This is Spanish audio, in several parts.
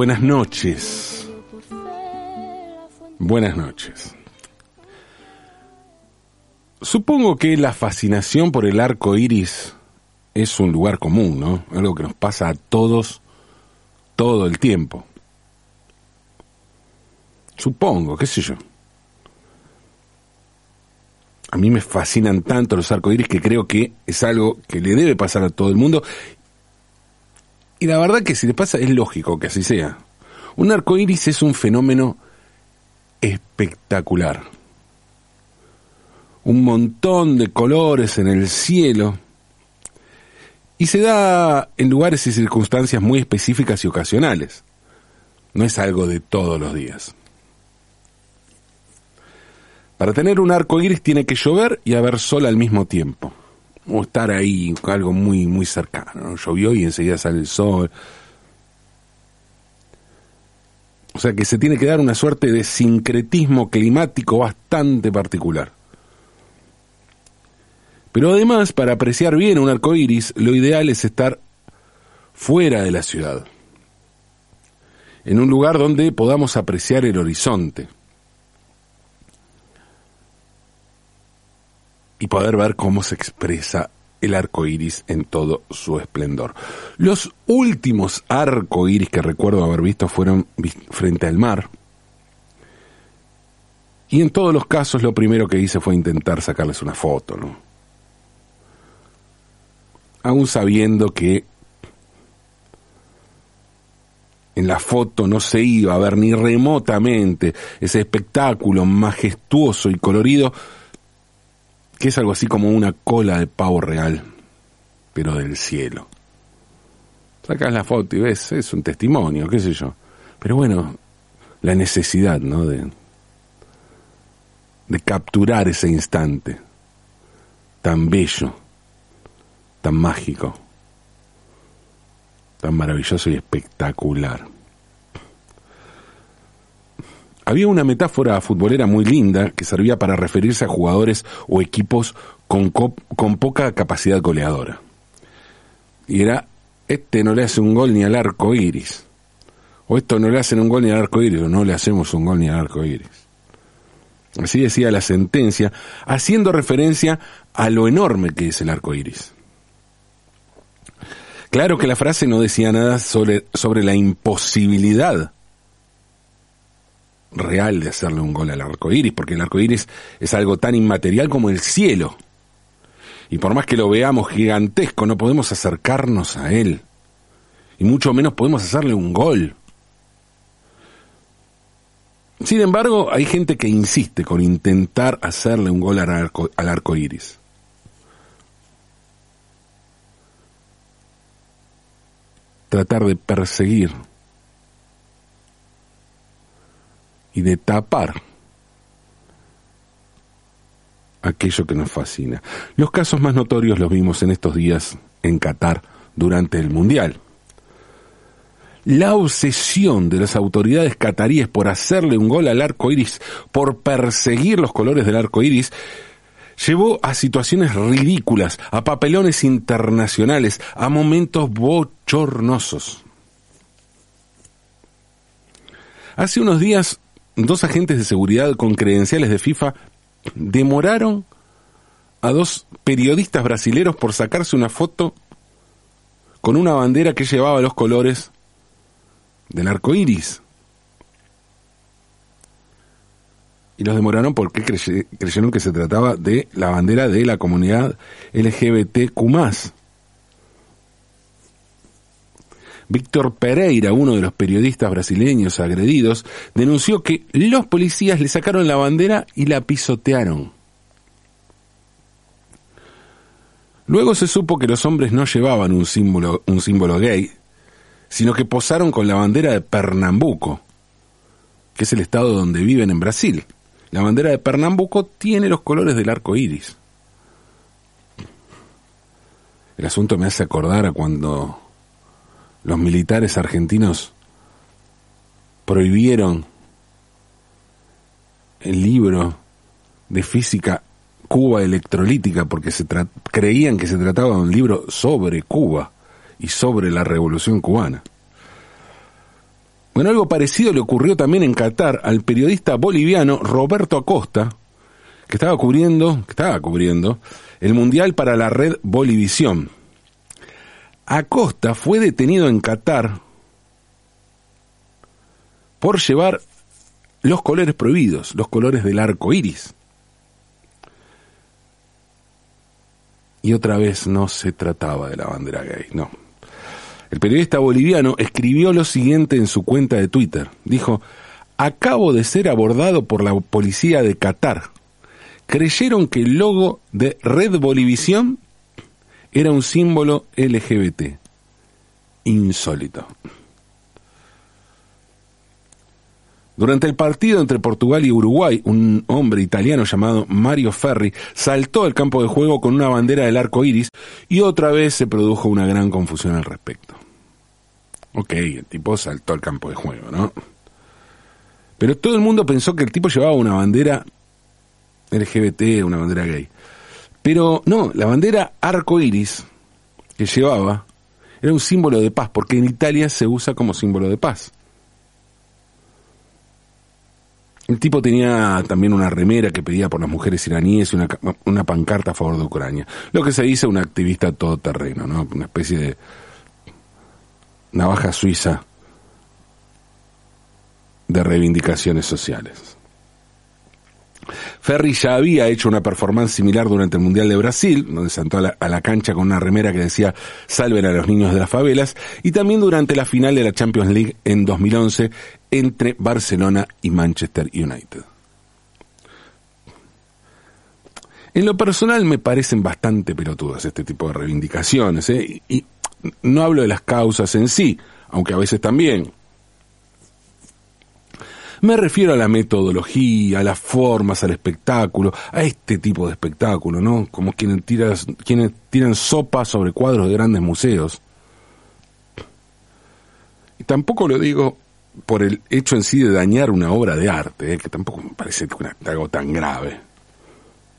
Buenas noches. Buenas noches. Supongo que la fascinación por el arco iris es un lugar común, ¿no? Algo que nos pasa a todos todo el tiempo. Supongo, qué sé yo. A mí me fascinan tanto los arcoíris que creo que es algo que le debe pasar a todo el mundo. Y la verdad que si le pasa es lógico que así sea. Un arcoíris es un fenómeno espectacular. Un montón de colores en el cielo. Y se da en lugares y circunstancias muy específicas y ocasionales. No es algo de todos los días. Para tener un arco iris tiene que llover y haber sol al mismo tiempo. O estar ahí, algo muy, muy cercano. Llovió y enseguida sale el sol. O sea que se tiene que dar una suerte de sincretismo climático bastante particular. Pero además, para apreciar bien un arco iris, lo ideal es estar fuera de la ciudad. En un lugar donde podamos apreciar el horizonte. Y poder ver cómo se expresa el arco iris en todo su esplendor. Los últimos arco iris que recuerdo haber visto fueron frente al mar. Y en todos los casos lo primero que hice fue intentar sacarles una foto, ¿no? Aún sabiendo que en la foto no se iba a ver ni remotamente ese espectáculo majestuoso y colorido que es algo así como una cola de pavo real, pero del cielo. Sacas la foto y ves, es un testimonio, qué sé yo. Pero bueno, la necesidad, ¿no? De, de capturar ese instante tan bello, tan mágico, tan maravilloso y espectacular. Había una metáfora futbolera muy linda que servía para referirse a jugadores o equipos con, con poca capacidad goleadora. Y era, este no le hace un gol ni al arco iris. O esto no le hacen un gol ni al arco iris, o no le hacemos un gol ni al arco iris. Así decía la sentencia, haciendo referencia a lo enorme que es el arco iris. Claro que la frase no decía nada sobre, sobre la imposibilidad real de hacerle un gol al arco iris, porque el arco iris es algo tan inmaterial como el cielo. Y por más que lo veamos gigantesco, no podemos acercarnos a él. Y mucho menos podemos hacerle un gol. Sin embargo, hay gente que insiste con intentar hacerle un gol al arco, al arco iris. Tratar de perseguir de tapar aquello que nos fascina. Los casos más notorios los vimos en estos días en Qatar durante el Mundial. La obsesión de las autoridades cataríes por hacerle un gol al arco iris, por perseguir los colores del arco iris, llevó a situaciones ridículas, a papelones internacionales, a momentos bochornosos. Hace unos días dos agentes de seguridad con credenciales de FIFA demoraron a dos periodistas brasileros por sacarse una foto con una bandera que llevaba los colores del arco iris. Y los demoraron porque creyeron que se trataba de la bandera de la comunidad LGBTQ. Víctor Pereira, uno de los periodistas brasileños agredidos, denunció que los policías le sacaron la bandera y la pisotearon. Luego se supo que los hombres no llevaban un símbolo, gay, sino que posaron con la bandera de Pernambuco, que es el estado donde viven en Brasil. La bandera de Pernambuco tiene los colores del arco iris. El asunto me hace acordar a cuando los militares argentinos prohibieron el libro de física Cuba electrolítica porque se creían que se trataba de un libro sobre Cuba y sobre la revolución cubana. Bueno, algo parecido le ocurrió también en Qatar al periodista boliviano Roberto Acosta, que estaba cubriendo, que estaba cubriendo el Mundial para la red Bolivisión. Acosta fue detenido en Qatar por llevar los colores prohibidos, los colores del arco iris. Y otra vez no se trataba de la bandera gay, no. El periodista boliviano escribió lo siguiente en su cuenta de Twitter. Dijo, acabo de ser abordado por la policía de Qatar. Creyeron que el logo de Red Bolivisión era un símbolo LGBT. Insólito. Durante el partido entre Portugal y Uruguay, un hombre italiano llamado Mario Ferri saltó al campo de juego con una bandera del arco iris y otra vez se produjo una gran confusión al respecto. Ok, el tipo saltó al campo de juego, ¿no? Pero todo el mundo pensó que el tipo llevaba una bandera LGBT, una bandera gay. Pero no, la bandera arco iris que llevaba era un símbolo de paz, porque en Italia se usa como símbolo de paz. El tipo tenía también una remera que pedía por las mujeres iraníes y una, una pancarta a favor de Ucrania. Lo que se dice un activista todoterreno, ¿no? Una especie de navaja suiza de reivindicaciones sociales. Ferri ya había hecho una performance similar durante el Mundial de Brasil, donde saltó a la, cancha con una remera que decía salven a los niños de las favelas, y también durante la final de la Champions League en 2011 entre Barcelona y Manchester United. En lo personal me parecen bastante pelotudas este tipo de reivindicaciones, ¿eh? y no hablo de las causas en sí, aunque a veces también, me refiero a la metodología, a las formas, al espectáculo, a este tipo de espectáculo, ¿no? Como quienes, tiras, quienes tiran sopa sobre cuadros de grandes museos. Y tampoco lo digo por el hecho en sí de dañar una obra de arte, ¿eh? que tampoco me parece algo tan grave.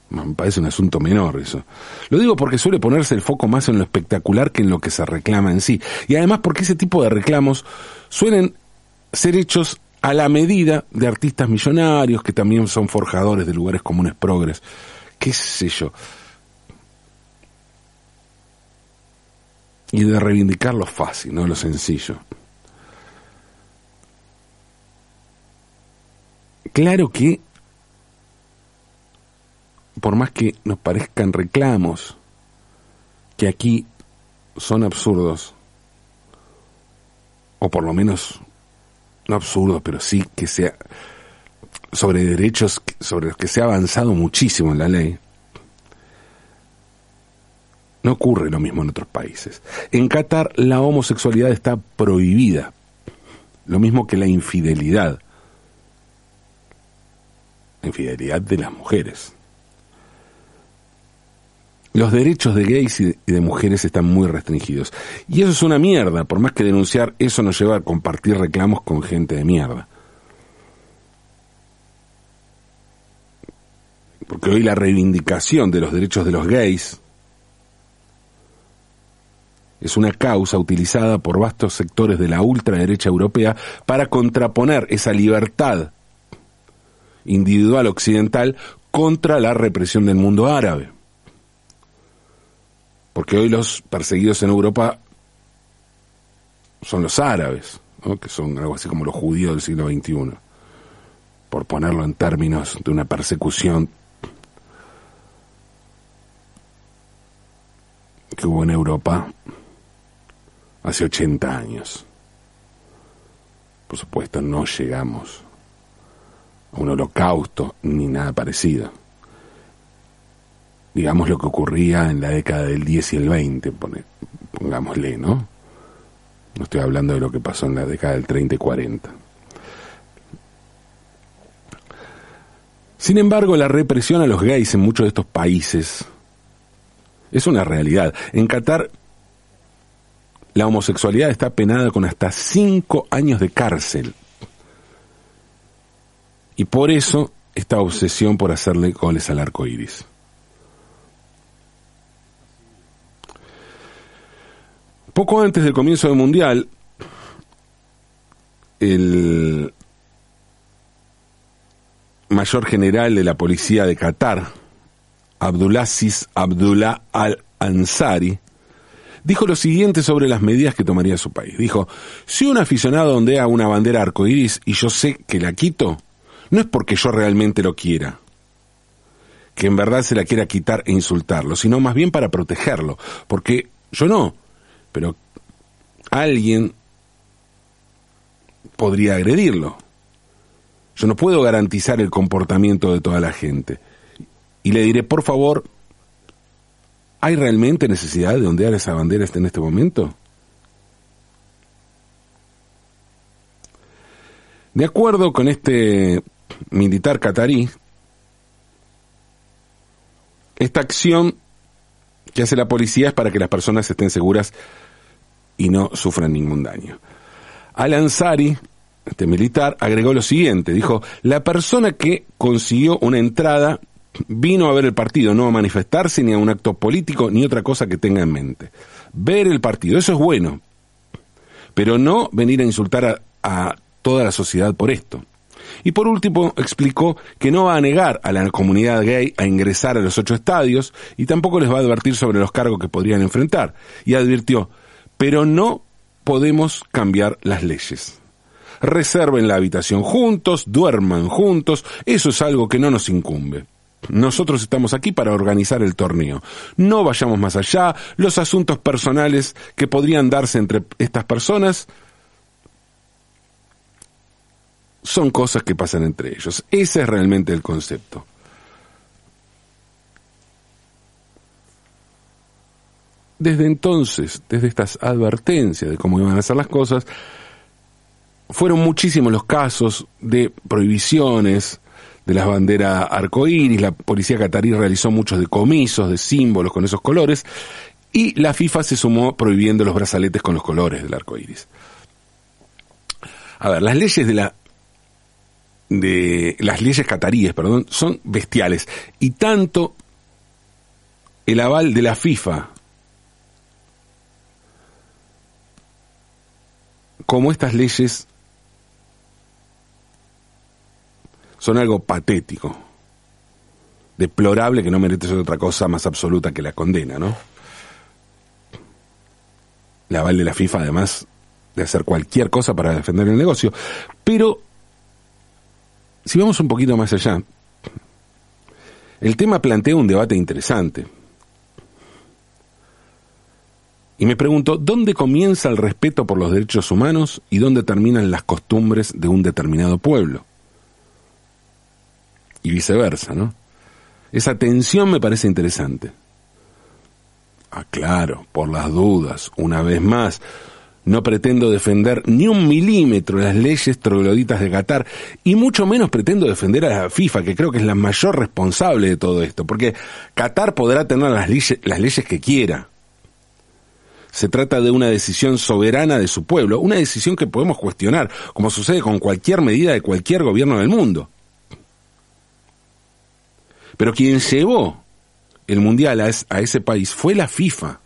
Me parece un asunto menor eso. Lo digo porque suele ponerse el foco más en lo espectacular que en lo que se reclama en sí. Y además porque ese tipo de reclamos suelen ser hechos a la medida de artistas millonarios que también son forjadores de lugares comunes progres. ¿Qué sé yo? Y de reivindicar lo fácil, no lo sencillo. Claro que, por más que nos parezcan reclamos, que aquí son absurdos, o por lo menos no absurdo, pero sí que sea sobre derechos sobre los que se ha avanzado muchísimo en la ley. No ocurre lo mismo en otros países. En Qatar la homosexualidad está prohibida, lo mismo que la infidelidad. La infidelidad de las mujeres. Los derechos de gays y de mujeres están muy restringidos. Y eso es una mierda, por más que denunciar, eso nos lleva a compartir reclamos con gente de mierda. Porque hoy la reivindicación de los derechos de los gays es una causa utilizada por vastos sectores de la ultraderecha europea para contraponer esa libertad individual occidental contra la represión del mundo árabe porque hoy los perseguidos en Europa son los árabes, que son algo así como los judíos del siglo XXI, por ponerlo en términos de una persecución que hubo en Europa hace 80 años. Por supuesto, no llegamos a un holocausto ni nada parecido digamos, lo que ocurría en la década del 10 y el 20, pongámosle, ¿no? No estoy hablando de lo que pasó en la década del 30 y 40. Sin embargo, la represión a los gays en muchos de estos países es una realidad. En Qatar, la homosexualidad está penada con hasta cinco años de cárcel. Y por eso esta obsesión por hacerle goles al arco iris. Poco antes del comienzo del Mundial, el mayor general de la policía de Qatar, Abdulaziz Abdullah al-Ansari, dijo lo siguiente sobre las medidas que tomaría su país. Dijo, si un aficionado ondea una bandera arcoíris y yo sé que la quito, no es porque yo realmente lo quiera, que en verdad se la quiera quitar e insultarlo, sino más bien para protegerlo, porque yo no, pero alguien podría agredirlo. Yo no puedo garantizar el comportamiento de toda la gente. Y le diré, por favor, ¿hay realmente necesidad de ondear esa bandera en este momento? De acuerdo con este militar catarí, esta acción que hace la policía es para que las personas estén seguras y no sufran ningún daño. Al-Ansari, este militar, agregó lo siguiente, dijo, la persona que consiguió una entrada vino a ver el partido, no a manifestarse ni a un acto político ni otra cosa que tenga en mente. Ver el partido, eso es bueno, pero no venir a insultar a toda la sociedad por esto. Y por último, explicó que no va a negar a la comunidad gay a ingresar a los ocho estadios y tampoco les va a advertir sobre los cargos que podrían enfrentar. Y advirtió, pero no podemos cambiar las leyes. Reserven la habitación juntos, duerman juntos, eso es algo que no nos incumbe. Nosotros estamos aquí para organizar el torneo. No vayamos más allá. Los asuntos personales que podrían darse entre estas personas son cosas que pasan entre ellos. Ese es realmente el concepto. Desde entonces, desde estas advertencias de cómo iban a ser las cosas, fueron muchísimos los casos de prohibiciones de las banderas arcoíris, la policía catarí realizó muchos decomisos de símbolos con esos colores y la FIFA se sumó prohibiendo los brazaletes con los colores del arco iris. A ver, las leyes de la de las leyes cataríes, perdón, son bestiales. Y tanto el aval de la FIFA como estas leyes son algo patético, deplorable que no merece ser otra cosa más absoluta que la condena, ¿no? El aval de la FIFA, además de hacer cualquier cosa para defender el negocio. Pero si vamos un poquito más allá, el tema plantea un debate interesante. Y me pregunto, ¿dónde comienza el respeto por los derechos humanos y dónde terminan las costumbres de un determinado pueblo? Y viceversa, ¿no? Esa tensión me parece interesante. Ah, claro, por las dudas, una vez más, no pretendo defender ni un milímetro las leyes trogloditas de Qatar y mucho menos pretendo defender a la FIFA, que creo que es la mayor responsable de todo esto, porque Qatar podrá tener las leyes, que quiera. Se trata de una decisión soberana de su pueblo, una decisión que podemos cuestionar, como sucede con cualquier medida de cualquier gobierno del mundo. Pero quien llevó el Mundial a ese país fue la FIFA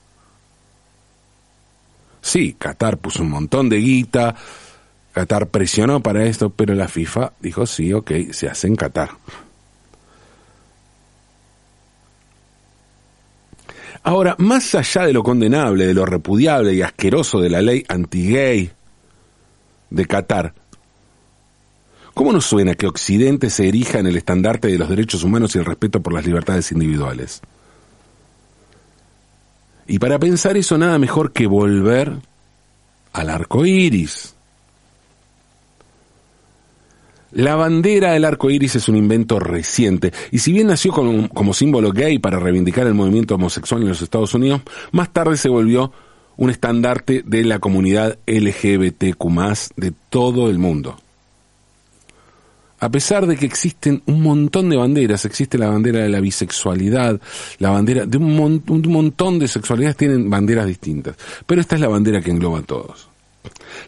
Sí, Qatar puso un montón de guita, Qatar presionó para esto, pero la FIFA dijo sí, ok, se hace en Qatar. Ahora, más allá de lo condenable, de lo repudiable y asqueroso de la ley anti-gay de Qatar, ¿cómo nos suena que Occidente se erija en el estandarte de los derechos humanos y el respeto por las libertades individuales? Y para pensar eso nada mejor que volver al arco iris. La bandera del arco iris es un invento reciente, y si bien nació como, como, símbolo gay para reivindicar el movimiento homosexual en los Estados Unidos, más tarde se volvió un estandarte de la comunidad LGBTQ de todo el mundo a pesar de que existen un montón de banderas, existe la bandera de la bisexualidad, la bandera de un, montón de sexualidades tienen banderas distintas, pero esta es la bandera que engloba a todos.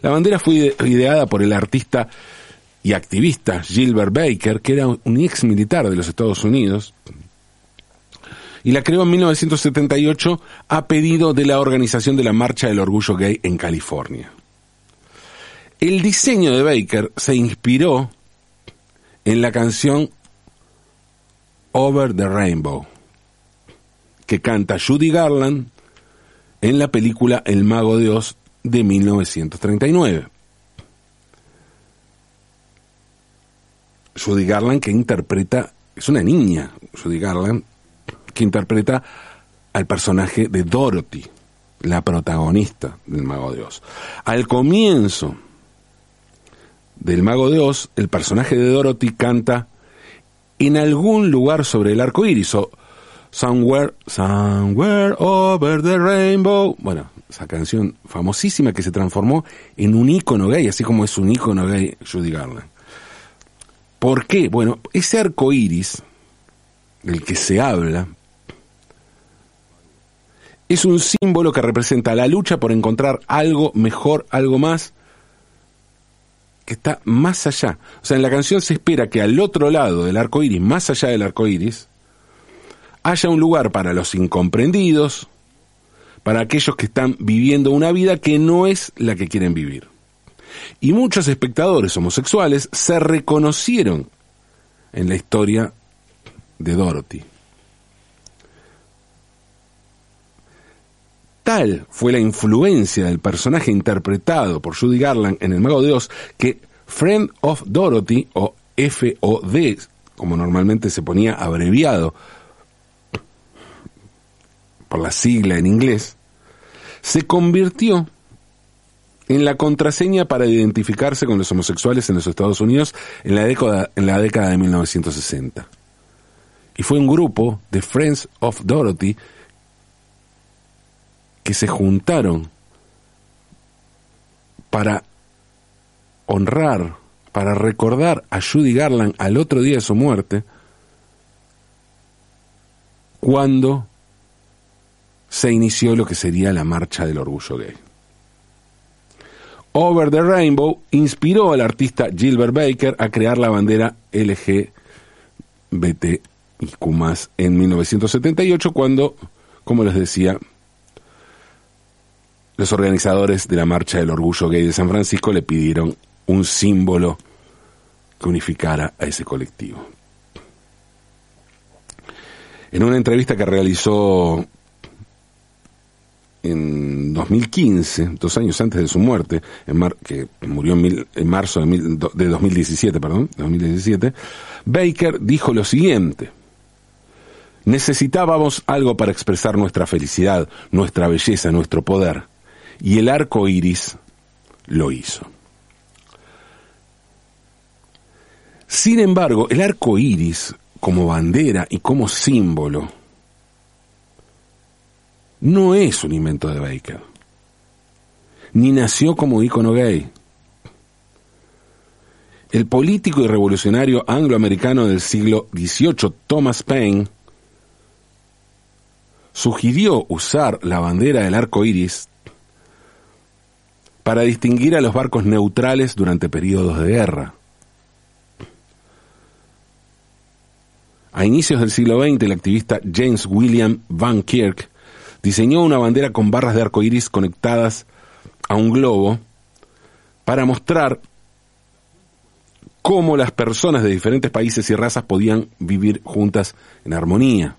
La bandera fue ideada por el artista y activista Gilbert Baker, que era un ex militar de los Estados Unidos, y la creó en 1978 a pedido de la organización de la Marcha del Orgullo Gay en California. El diseño de Baker se inspiró en la canción Over the Rainbow, que canta Judy Garland en la película El Mago de Oz de 1939. Judy Garland que interpreta, es una niña, Judy Garland, que interpreta al personaje de Dorothy, la protagonista del Mago de Oz. Al comienzo del Mago de Oz, el personaje de Dorothy canta en algún lugar sobre el arco iris o Somewhere, Somewhere Over the Rainbow. Bueno, esa canción famosísima que se transformó en un ícono gay, así como es un ícono gay Judy Garland. ¿Por qué? Bueno, ese arco iris, del que se habla, es un símbolo que representa la lucha por encontrar algo mejor, algo más, que está más allá. O sea, en la canción se espera que al otro lado del arco iris, más allá del arco iris, haya un lugar para los incomprendidos, para aquellos que están viviendo una vida que no es la que quieren vivir. Y muchos espectadores homosexuales se reconocieron en la historia de Dorothy. Tal fue la influencia del personaje interpretado por Judy Garland en El Mago de Oz que Friend of Dorothy, o FOD, como normalmente se ponía abreviado por la sigla en inglés, se convirtió en la contraseña para identificarse con los homosexuales en los Estados Unidos en la década, en la década de 1960. Y fue un grupo de Friends of Dorothy que se juntaron para honrar, para recordar a Judy Garland al otro día de su muerte, cuando se inició lo que sería la marcha del orgullo gay. Over the Rainbow inspiró al artista Gilbert Baker a crear la bandera LGBTIQ en 1978 cuando, como les decía, los organizadores de la Marcha del Orgullo Gay de San Francisco le pidieron un símbolo que unificara a ese colectivo. En una entrevista que realizó en 2015, dos años antes de su muerte, en que murió en, marzo de, de 2017, perdón, 2017, Baker dijo lo siguiente: Necesitábamos algo para expresar nuestra felicidad, nuestra belleza, nuestro poder y el arco iris lo hizo. Sin embargo, el arco iris, como bandera y como símbolo, no es un invento de Baker, ni nació como ícono gay. El político y revolucionario angloamericano del siglo XVIII, Thomas Paine, sugirió usar la bandera del arco iris para distinguir a los barcos neutrales durante periodos de guerra. A inicios del siglo XX, el activista James William Van Kirk diseñó una bandera con barras de arco iris conectadas a un globo para mostrar cómo las personas de diferentes países y razas podían vivir juntas en armonía.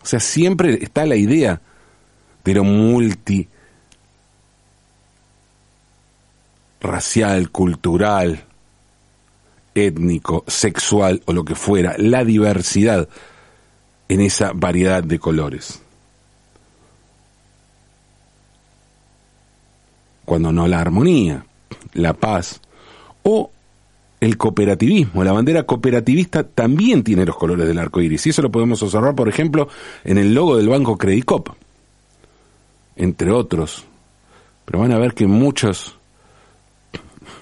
O sea, siempre está la idea de lo multi racial, cultural, étnico, sexual o lo que fuera, la diversidad en esa variedad de colores. Cuando no la armonía, la paz o el cooperativismo. La bandera cooperativista también tiene los colores del arco iris. Y eso lo podemos observar, por ejemplo, en el logo del banco Credit Cop, entre otros. Pero van a ver que muchos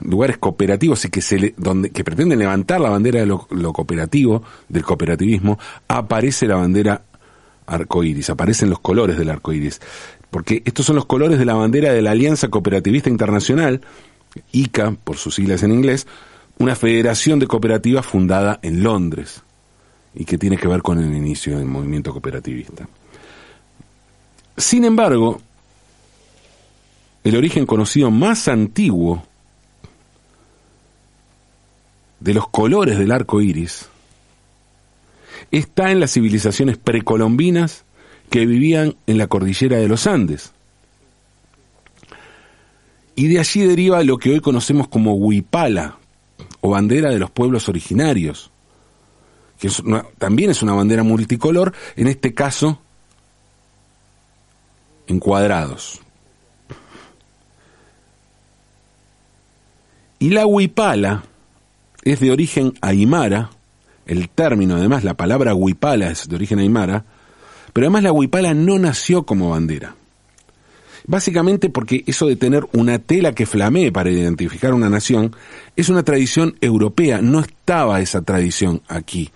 lugares cooperativos y que se donde que pretenden levantar la bandera de lo, cooperativo, del cooperativismo, aparece la bandera arcoíris, aparecen los colores del arcoíris, porque estos son los colores de la bandera de la Alianza Cooperativista Internacional, ICA por sus siglas en inglés, una federación de cooperativas fundada en Londres y que tiene que ver con el inicio del movimiento cooperativista. Sin embargo, el origen conocido más antiguo de los colores del arco iris está en las civilizaciones precolombinas que vivían en la cordillera de los Andes. Y de allí deriva lo que hoy conocemos como huipala, o bandera de los pueblos originarios, que también es una bandera multicolor, en este caso en cuadrados. Y la huipala es de origen aymara, el término, además, la palabra huipala es de origen aymara, pero además la huipala no nació como bandera. Básicamente porque eso de tener una tela que flamee para identificar una nación es una tradición europea, no estaba esa tradición aquí,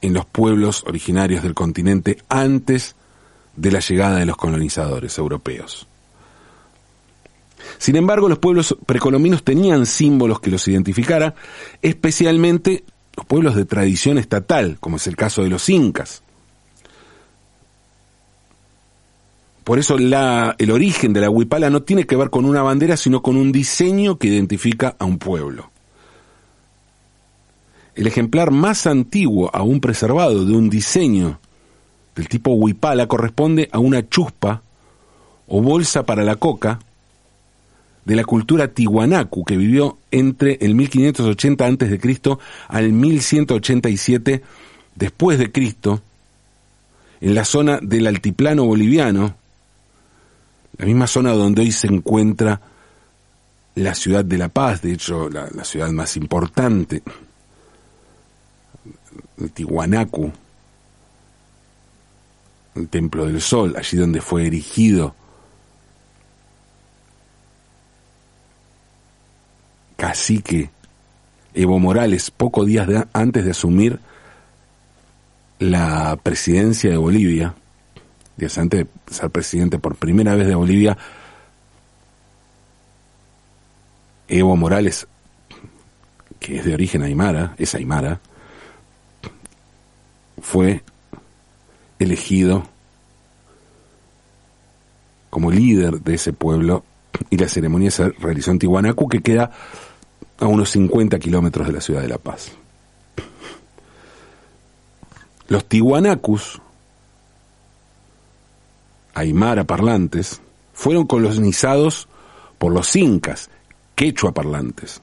en los pueblos originarios del continente, antes de la llegada de los colonizadores europeos. Sin embargo, los pueblos precolombinos tenían símbolos que los identificara, especialmente los pueblos de tradición estatal, como es el caso de los incas. Por eso el origen de la huipala no tiene que ver con una bandera, sino con un diseño que identifica a un pueblo. El ejemplar más antiguo aún preservado de un diseño del tipo huipala corresponde a una chuspa o bolsa para la coca de la cultura tihuanacu que vivió entre el 1580 a.C. al 1187 después de Cristo en la zona del altiplano boliviano la misma zona donde hoy se encuentra la ciudad de La Paz, de hecho la, ciudad más importante, Tihuanacu, el Templo del Sol, allí donde fue erigido cacique Evo Morales, pocos días antes de asumir la presidencia de Bolivia, días antes de ser presidente por primera vez de Bolivia, Evo Morales, que es de origen aymara, es aymara, fue elegido como líder de ese pueblo y la ceremonia se realizó en Tihuanacu, que queda a unos 50 kilómetros de la ciudad de La Paz. Los tihuanacus aymara parlantes, fueron colonizados por los incas, quechua parlantes.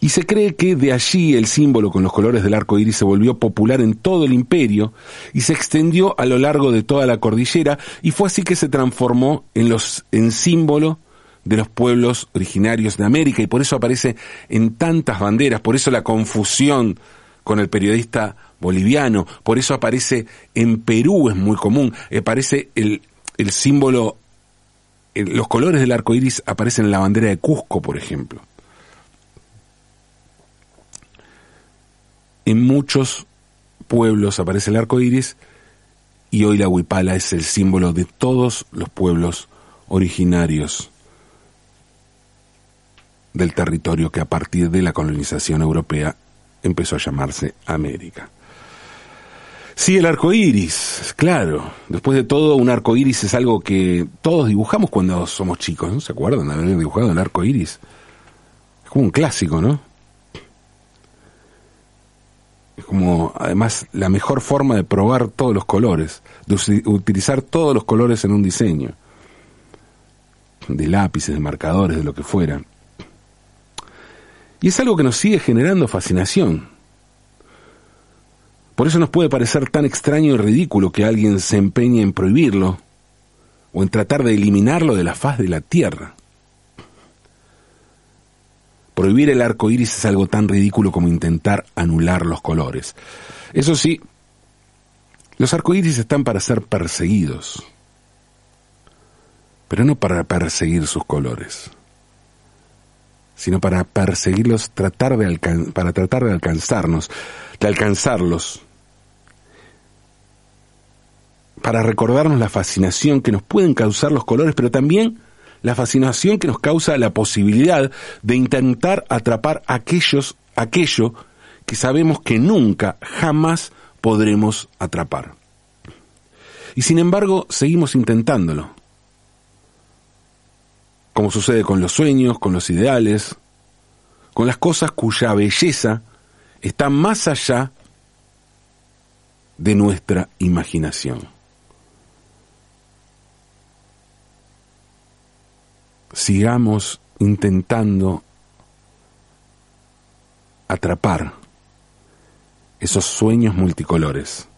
Y se cree que de allí el símbolo con los colores del arco iris se volvió popular en todo el imperio y se extendió a lo largo de toda la cordillera y fue así que se transformó en, los, en símbolo de los pueblos originarios de América y por eso aparece en tantas banderas, por eso la confusión con el periodista boliviano, por eso aparece en Perú, es muy común, aparece el, símbolo, los colores del arco iris aparecen en la bandera de Cusco, por ejemplo. En muchos pueblos aparece el arco iris y hoy la huipala es el símbolo de todos los pueblos originarios del territorio que a partir de la colonización europea empezó a llamarse América. Sí, el arco iris, claro. Después de todo, un arco iris es algo que todos dibujamos cuando somos chicos, ¿no? ¿Se acuerdan de haber dibujado el arco iris? Es como un clásico, ¿no? Es como, además, la mejor forma de probar todos los colores, de utilizar todos los colores en un diseño, de lápices, de marcadores, de lo que fuera. Y es algo que nos sigue generando fascinación. Por eso nos puede parecer tan extraño y ridículo que alguien se empeñe en prohibirlo o en tratar de eliminarlo de la faz de la tierra. Prohibir el arco iris es algo tan ridículo como intentar anular los colores. Eso sí, los arcoíris están para ser perseguidos, pero no para perseguir sus colores, sino para perseguirlos, tratar de para tratar de alcanzarnos, de alcanzarlos para recordarnos la fascinación que nos pueden causar los colores, pero también la fascinación que nos causa la posibilidad de intentar atrapar aquellos, aquello que sabemos que nunca, jamás podremos atrapar. Y sin embargo, seguimos intentándolo. Como sucede con los sueños, con los ideales, con las cosas cuya belleza está más allá de nuestra imaginación. Sigamos intentando atrapar esos sueños multicolores.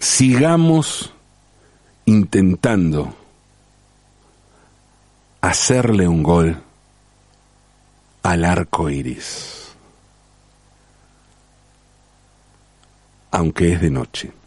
Sigamos intentando hacerle un gol al arco iris, aunque es de noche.